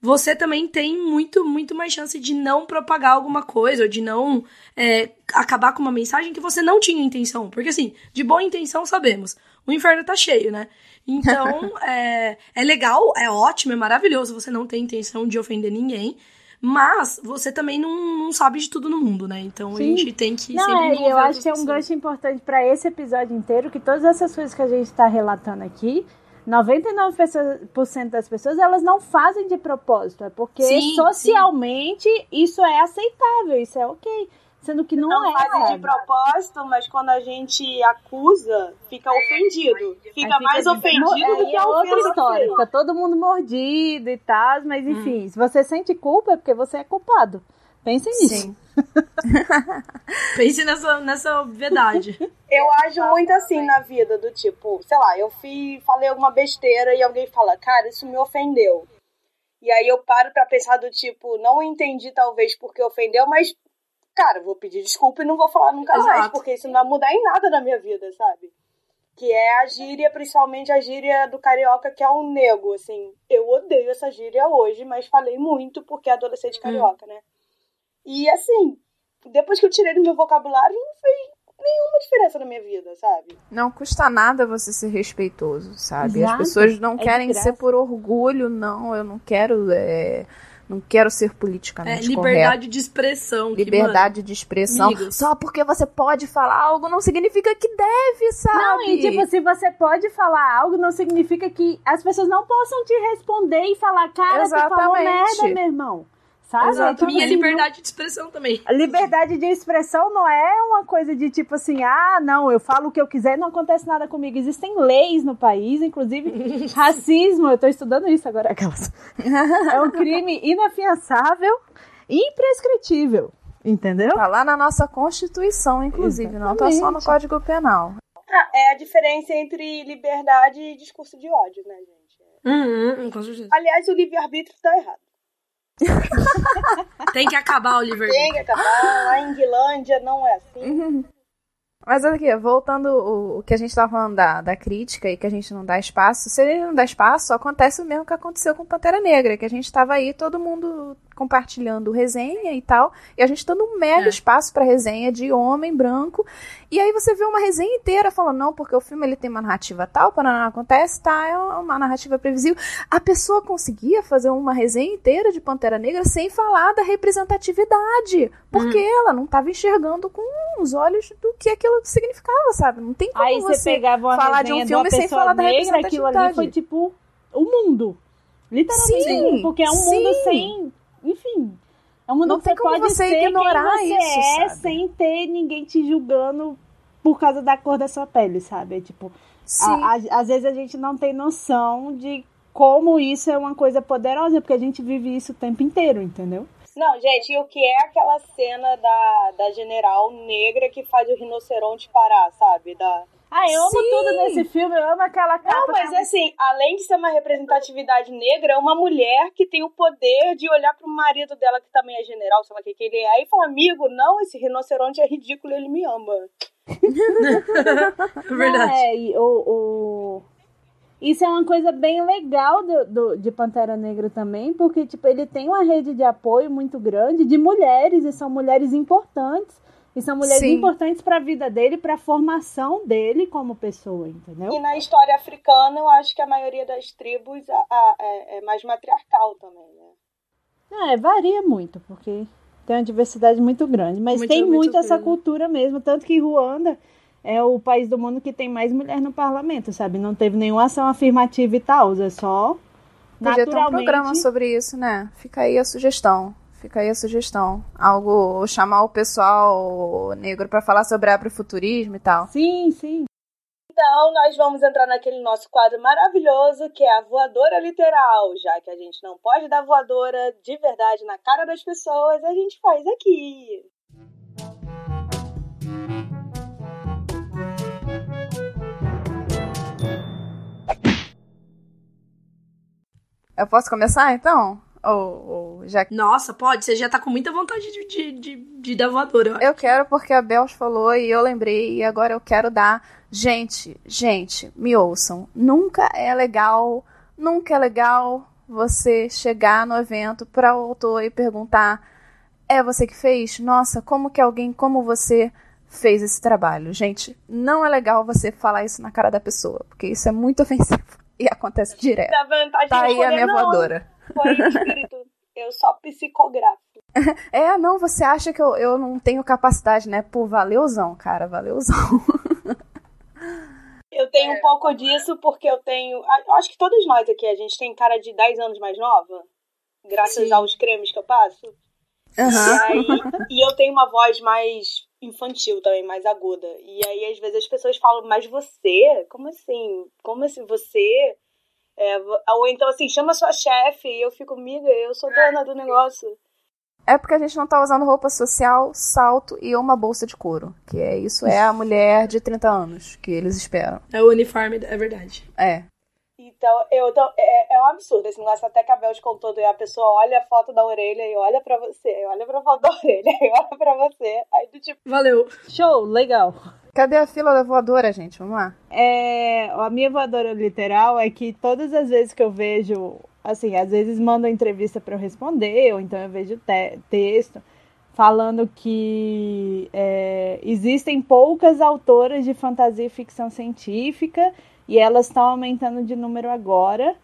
você também tem muito, muito mais chance de não propagar alguma coisa, ou de não é, acabar com uma mensagem que você não tinha intenção. Porque, assim, de boa intenção sabemos, o inferno tá cheio, né? Então, é, é legal, é ótimo, é maravilhoso você não ter intenção de ofender ninguém, mas você também não, não sabe de tudo no mundo, né? Então Sim. a gente tem que Não, sempre é, eu acho que é um gancho importante para esse episódio inteiro, que todas essas coisas que a gente está relatando aqui, 99% das pessoas, elas não fazem de propósito, é porque Sim, socialmente isso é aceitável, isso é ok. Sendo que não, Não é. fazem de sabe? propósito, mas quando a gente acusa, fica ofendido. Fica Aí mais ofendido Aí do que é a outra história. Fica todo mundo mordido e tal, mas Hum. enfim, se você sente culpa é porque você é culpado. Pensem nisso. Sim. Pense nessa, nessa obviedade. Eu ajo muito assim na vida, do tipo, sei lá, eu fui, falei alguma besteira e alguém fala, cara, isso me ofendeu. E aí eu paro pra pensar do tipo, não entendi talvez porque ofendeu, mas, cara, vou pedir desculpa e não vou falar nunca mais, Exato. porque isso não vai mudar em nada na minha vida, sabe? Que é a gíria, principalmente a gíria do carioca, que é um nego, assim. Eu odeio essa gíria hoje, mas falei muito porque é adolescente carioca, né? E assim, depois que eu tirei do meu vocabulário, não fez nenhuma diferença na minha vida, sabe? Não custa nada você ser respeitoso, sabe? Exato. As pessoas não É querem ser por orgulho, não. Eu não quero. é, não quero ser É, politicamente liberdade correto. de expressão. que, Liberdade de expressão. amigos. Só porque você pode falar algo não significa que deve, sabe? Não, e tipo, se você pode falar algo, não significa que as pessoas não possam te responder e falar, cara, você falou Exatamente. merda, meu irmão. Sabe? Exatamente. Tipo Minha assim, liberdade de expressão também. A liberdade de expressão não é uma coisa de tipo assim, ah, não, eu falo o que eu quiser, não acontece nada comigo. Existem leis no país, inclusive racismo, eu tô estudando isso agora, aquelas. É um crime inafiançável e imprescritível, entendeu? Tá lá na nossa Constituição, inclusive, não tá só no Exatamente. Código Penal. Ah, é a diferença entre liberdade e discurso de ódio, né, gente? Uhum, com certeza. Aliás, o livre-arbítrio tá errado. Tem que acabar o livro. Tem que acabar. Lá em Guilândia não é assim. Mas olha aqui, voltando o, o que a gente tava falando da, da crítica e que a gente não dá espaço, se a gente não dá espaço, acontece o mesmo que aconteceu com Pantera Negra, que a gente tava aí, todo mundo compartilhando resenha e tal, e a gente dando um mega É. espaço pra resenha de homem branco, e aí você vê uma resenha inteira falando, não, porque o filme ele tem uma narrativa tal, para não acontece, tá, é uma narrativa previsível. A pessoa conseguia fazer uma resenha inteira de Pantera Negra sem falar da representatividade, porque ela não tava enxergando com os olhos do que aquilo significava, sabe? Não tem como Aí você pegava uma falar de um filme sem falar da negra, aquilo ali representatividade. foi tipo o mundo. Literalmente, Sim, porque é um sim. mundo sem, enfim, é um mundo Não que tem você como pode você ser ignorar quem você isso, é sabe? sem ter ninguém te julgando por causa da cor da sua pele, sabe? É tipo, a- a- às vezes a gente não tem noção de como isso é uma coisa poderosa, porque a gente vive isso o tempo inteiro, entendeu? Não, gente, e o que é aquela cena da, da general negra que faz o rinoceronte parar, sabe? Da, ah, eu amo Sim. tudo nesse filme, eu amo aquela capa. Não, mas assim, além de ser uma representatividade negra, é uma mulher que tem o poder de olhar pro marido dela, que também é general, sei lá o que, que ele é, e falar, amigo, não, esse rinoceronte é ridículo, ele me ama. é verdade. Não, é, e, o, o... Isso é uma coisa bem legal do, do, de Pantera Negra também, porque tipo, ele tem uma rede de apoio muito grande de mulheres, e são mulheres importantes e são mulheres Sim. importantes para a vida dele, para a formação dele como pessoa, entendeu? E na história africana, eu acho que a maioria das tribos a, a, é, é, mais matriarcal também, né? É, varia muito, porque tem uma diversidade muito grande. Mas muito, tem muito, muito essa cultura mesmo. Tanto que Ruanda é o país do mundo que tem mais mulher no parlamento, sabe? Não teve nenhuma ação afirmativa e tal. É só. Podia ter um programa sobre isso, né? Fica aí a sugestão. Fica aí a sugestão. Algo, chamar o pessoal negro para falar sobre afrofuturismo e tal. Sim, sim. Então, nós vamos entrar naquele nosso quadro maravilhoso que é a voadora literal. Já que a gente não pode dar voadora de verdade na cara das pessoas, a gente faz aqui. Eu posso começar então? Ou, ou já... Nossa, pode. Você já tá com muita vontade de, de, de, de dar voadora. Eu quero porque a Bel falou e eu lembrei e agora eu quero dar. Gente, gente, me ouçam. Nunca é legal, nunca é legal você chegar no evento para o autor e perguntar: é você que fez? Nossa, como que alguém como você fez esse trabalho? Gente, não é legal você falar isso na cara da pessoa, porque isso é muito ofensivo e acontece direto. Tá aí a minha não. voadora foi espírito. Eu só psicografo. É, não, você acha que eu, eu não tenho capacidade, né? Pô, valeuzão, cara, valeuzão. Eu tenho é. um pouco disso porque eu tenho. Eu acho que todos nós aqui, a gente tem cara de 10 anos mais nova. Graças Sim. aos cremes que eu passo. Uhum. E, aí, e eu tenho uma voz mais infantil também, mais aguda. E aí, às vezes, as pessoas falam, mas você? Como assim? Como assim? Você é, ou então, assim, chama sua chefe e eu fico, amiga, eu sou dona do negócio. É porque a gente não tá usando roupa social, salto e uma bolsa de couro. Que é isso, é a mulher de 30 anos que eles esperam. É o uniforme, é verdade. É. Então, eu, então é, é um absurdo esse negócio. Até que a Bel te contou, e a pessoa olha a foto da orelha e olha pra você, olha pra foto da orelha e olha pra você. Aí do tipo. Valeu. Show, legal. Cadê a fila da voadora, gente? Vamos lá. É, a minha voadora literal é que todas as vezes que eu vejo, assim, às vezes mandam entrevista para eu responder, ou então eu vejo te texto falando que é, existem poucas autoras de fantasia e ficção científica e elas estão aumentando de número agora.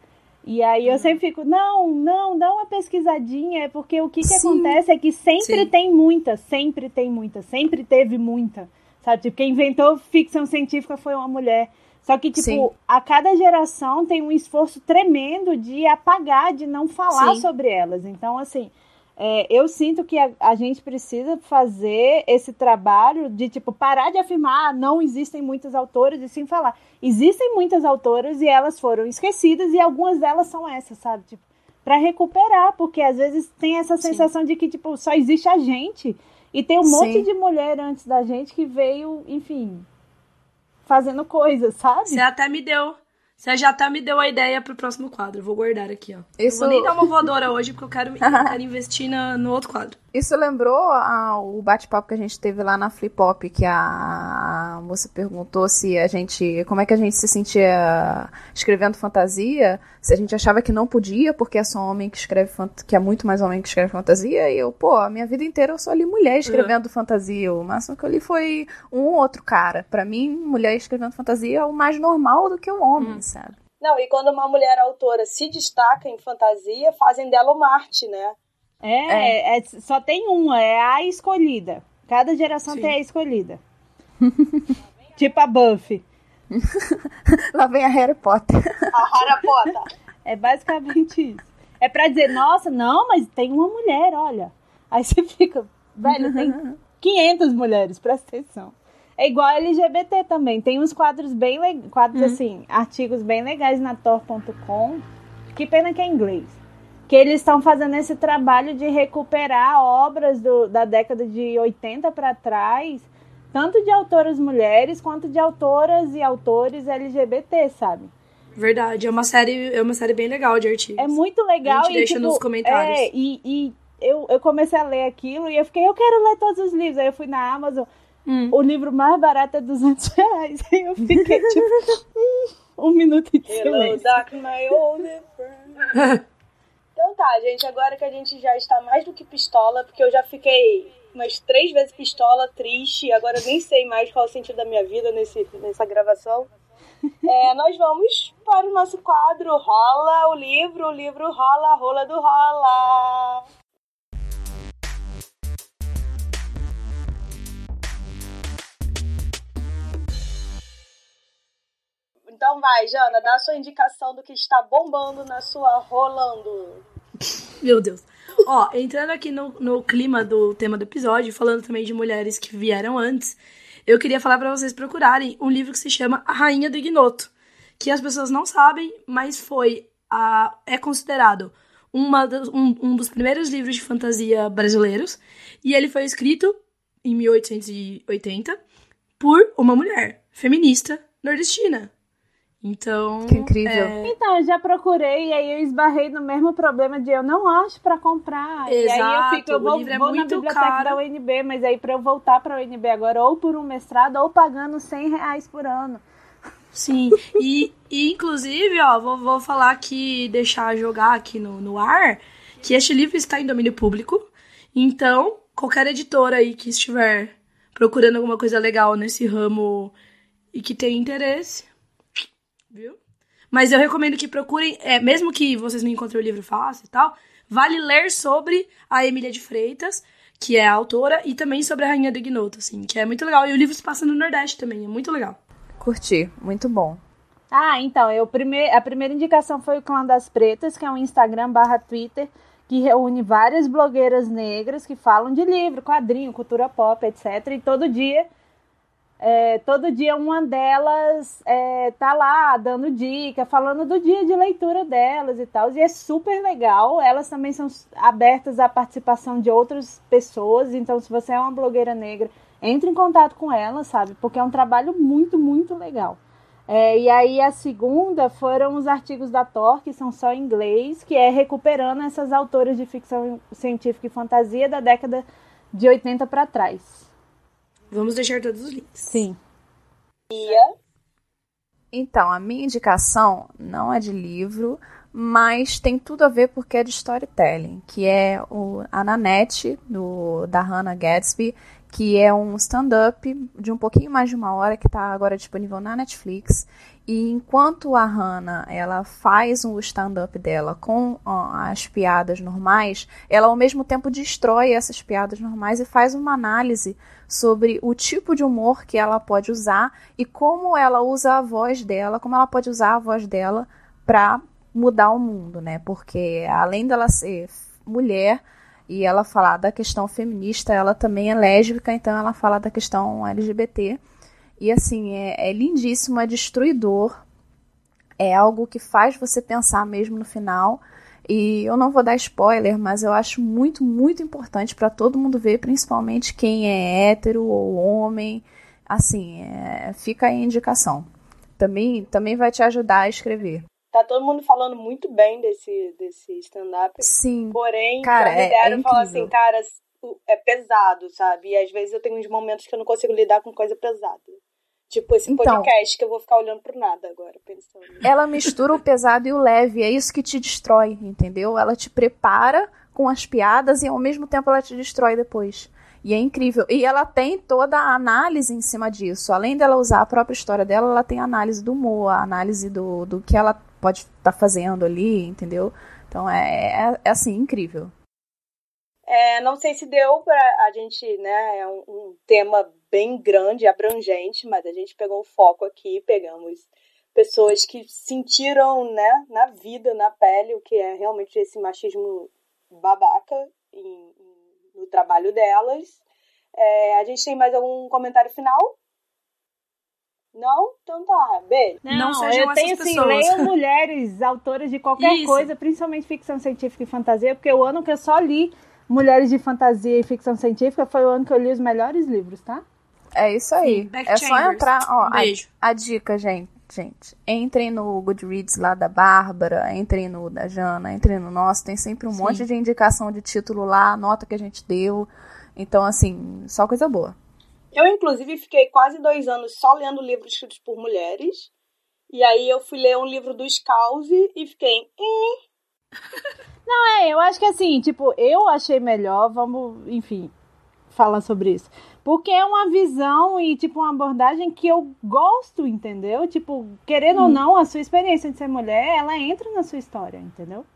E aí eu uhum. sempre fico, não, não, dá uma pesquisadinha, é porque o que, que acontece é que sempre Sim. tem muita, sempre tem muita, sempre teve muita. Sabe? Tipo, quem inventou ficção científica foi uma mulher. Só que, tipo, Sim. a cada geração tem um esforço tremendo de apagar, de não falar sobre elas. Então, assim, é, eu sinto que a, a, gente precisa fazer esse trabalho de, tipo, parar de afirmar ah, não existem muitas autoras e sim falar. Existem muitas autoras e elas foram esquecidas e algumas delas são essas, sabe? Tipo, para recuperar, porque às vezes tem essa sensação sim. de que, tipo, só existe a gente. E tem um Sim. monte de mulher antes da gente que veio, enfim, fazendo coisas, sabe? Você até me deu. Você já até me deu a ideia pro próximo quadro. vou guardar aqui, ó. Isso... Não vou nem dar uma voadora hoje, porque eu quero, eu quero investir na, no outro quadro. Isso lembrou a, o bate-papo que a gente teve lá na Flip Pop, que a, a, moça perguntou se a gente. como é que a gente se sentia escrevendo fantasia, se a gente achava que não podia, porque é só homem que escreve que é muito mais homem que escreve fantasia. E eu, pô, a minha vida inteira eu só li mulher escrevendo uhum. fantasia. O máximo que eu li foi um outro cara. para mim, mulher escrevendo fantasia é o mais normal do que o homem. Uhum sabe? Não, e quando uma mulher autora se destaca em fantasia, fazem dela o Marte, né? É, é. é só tem uma, é a escolhida. Cada geração Sim. tem a escolhida. tipo a Buffy. Lá vem a Harry Potter. A Harry Potter. É basicamente isso. É pra dizer, nossa, não, mas tem uma mulher, olha. Aí você fica, velho, tem 500 mulheres, presta atenção. É igual LGBT também. Tem uns quadros bem legais, quadros uhum. assim, artigos bem legais na tor.com. Que pena que é inglês. Que eles estão fazendo esse trabalho de recuperar obras do, da década de 80 para trás, tanto de autoras mulheres quanto de autoras e autores LGBT, sabe? Verdade, é uma série, é uma série bem legal de artigos. É muito legal. A gente e, deixa tipo, nos comentários. É, e, e eu, eu comecei a ler aquilo e eu fiquei, eu quero ler todos os livros. Aí eu fui na Amazon, Hum. o livro mais barato é 200 reais. Aí eu fiquei tipo, um minuto de Hello, silêncio. dark, my old friend. Então tá, gente, agora que a gente já está mais do que pistola, porque eu já fiquei umas três vezes pistola, triste, agora eu nem sei mais qual é o sentido da minha vida nesse, nessa gravação. É, nós vamos para o nosso quadro Rola o livro, o livro rola, rola do rola. Então vai, Jana, dá a sua indicação do que está bombando na sua Rolando. Meu Deus. Ó, entrando aqui no, no clima do tema do episódio, falando também de mulheres que vieram antes, eu queria falar pra vocês procurarem um livro que se chama A Rainha do Ignoto, que as pessoas não sabem, mas foi a, é considerado uma um, um dos primeiros livros de fantasia brasileiros, e ele foi escrito em 1880 por uma mulher feminista nordestina. Então, Que incrível. é, Então, eu já procurei e aí eu esbarrei no mesmo problema de eu não acho pra comprar. e aí eu Exato, fico, eu o vou, livro é vou na muito biblioteca caro. da UNB, mas aí pra eu voltar pra UNB agora, ou por um mestrado, ou pagando 100 reais por ano. Sim, e, e, inclusive, ó, vou, vou falar aqui, deixar jogar aqui no, no ar, que este livro está em domínio público. Então, qualquer editora aí que estiver procurando alguma coisa legal nesse ramo e que tenha interesse, viu? Mas eu recomendo que procurem, é, mesmo que vocês não encontrem o livro fácil e tal, vale ler sobre a Emília de Freitas, que é a autora, e também sobre a Rainha do Ignoto, assim, que é muito legal. E o livro se passa no Nordeste também, é muito legal. Curti, muito bom. Ah, então, eu prime... a primeira indicação foi o Clã das Pretas, que é um Instagram barra Twitter, que reúne várias blogueiras negras que falam de livro, quadrinho, cultura pop, etc. E todo dia, é, todo dia uma delas é, tá lá dando dica, falando do dia de leitura delas e tal. E é super legal. Elas também são abertas à participação de outras pessoas. Então, se você é uma blogueira negra, entre em contato com elas, sabe? Porque é um trabalho muito, muito legal. É, e aí a segunda foram os artigos da Thor, que são só em inglês, que é recuperando essas autoras de ficção científica e fantasia da década de 80 para trás. Vamos deixar todos os links. Sim. Então, a minha indicação não é de livro, mas tem tudo a ver porque é de storytelling, que é o a Nanette, do, da Hannah Gadsby, que é um stand-up de um pouquinho mais de uma hora, que está agora disponível na Netflix. E enquanto a Hannah ela faz o stand-up dela com as piadas normais, ela ao mesmo tempo destrói essas piadas normais e faz uma análise sobre o tipo de humor que ela pode usar e como ela usa a voz dela, como ela pode usar a voz dela para mudar o mundo, né? Porque além dela ser mulher e ela falar da questão feminista, ela também é lésbica, então ela fala da questão LGBT. E assim, é, é lindíssimo, é destruidor. É algo que faz você pensar mesmo no final. E eu não vou dar spoiler, mas eu acho muito, muito importante para todo mundo ver, principalmente quem é hétero ou homem. Assim, é, fica aí a indicação. Também, também vai te ajudar a escrever. Tá todo mundo falando muito bem desse, desse stand-up. Sim. Porém, Cara, já me é- deram é e falar assim, cara, é pesado, sabe? E às vezes eu tenho uns momentos que eu não consigo lidar com coisa pesada. Tipo esse Então. podcast que eu vou ficar olhando pro nada agora, pensando. Ela mistura o pesado e o leve, é isso que te destrói, entendeu? Ela te prepara com as piadas e ao mesmo tempo ela te destrói depois. E é incrível. E ela tem toda a análise em cima disso. Além dela usar a própria história dela, ela tem a análise do humor, a análise do, do que ela pode estar fazendo ali, entendeu? Então é, é, é assim, incrível. É, não sei se deu pra a gente, né? É um, um tema bem grande, abrangente, mas a gente pegou o foco aqui, pegamos pessoas que sentiram, né, na vida, na pele, o que é realmente esse machismo babaca em- em- no trabalho delas. É, a gente tem mais algum comentário final? Não? Então tá, beijo. Não, Não sejam eu tenho assim, leiam mulheres, autoras de qualquer Isso. coisa, principalmente ficção científica e fantasia, porque o ano que eu só li mulheres de fantasia e ficção científica foi o ano que eu li os melhores livros, tá? É isso aí. Sim, é só entrar. Ó, a, Beijo. a dica, gente. Gente, entrem no Goodreads lá da Bárbara, entrem no da Jana, entrem no nosso, tem sempre um Sim. monte de indicação de título lá, nota que a gente deu. Então, assim, só coisa boa. Eu, inclusive, fiquei quase dois anos só lendo livros escritos por mulheres. E aí eu fui ler um livro do Scalzi e fiquei. "Hum, É, eu acho que assim, tipo, eu achei melhor, vamos, enfim, falar sobre isso. Porque é uma visão e, tipo, uma abordagem que eu gosto, entendeu? Tipo, querendo ou não, a sua experiência de ser mulher, ela entra na sua história, entendeu?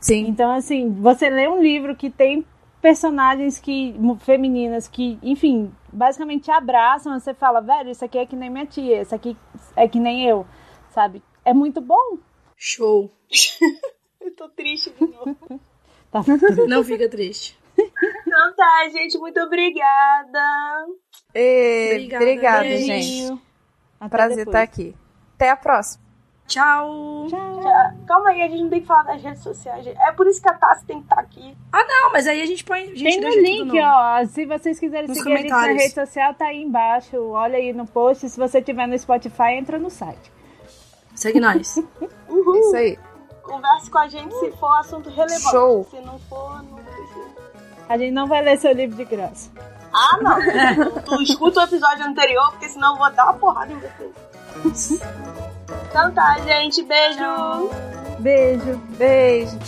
Sim. Então, assim, você lê um livro que tem personagens que femininas que, enfim, basicamente te abraçam, você fala, velho, isso aqui é que nem minha tia, isso aqui é que nem eu, sabe? É muito bom. Show. Eu tô triste de novo. Tá Não fica triste. então tá, gente, muito obrigada. E, Obrigada, obrigada, gente. Até Prazer depois. estar aqui. Até a próxima. Tchau. Tchau. Calma aí, a gente não tem que falar das redes sociais. gente. É por isso que a Tassi tem que estar aqui. Não, mas aí a gente põe. A gente Tem no link, no- ó. Se vocês quiserem Nos seguir a gente na rede social, tá aí embaixo. Olha aí no post. Se você tiver no Spotify, entra no site. Segue nós. Uhul. Isso aí. Converse com a gente se for assunto relevante. Show. Se não for, não. A gente não vai ler seu livro de graça. Ah, não. tu, tu escuta o episódio anterior, porque senão eu vou dar uma porrada em vocês. Então tá, gente. Beijo. Beijo. Beijo.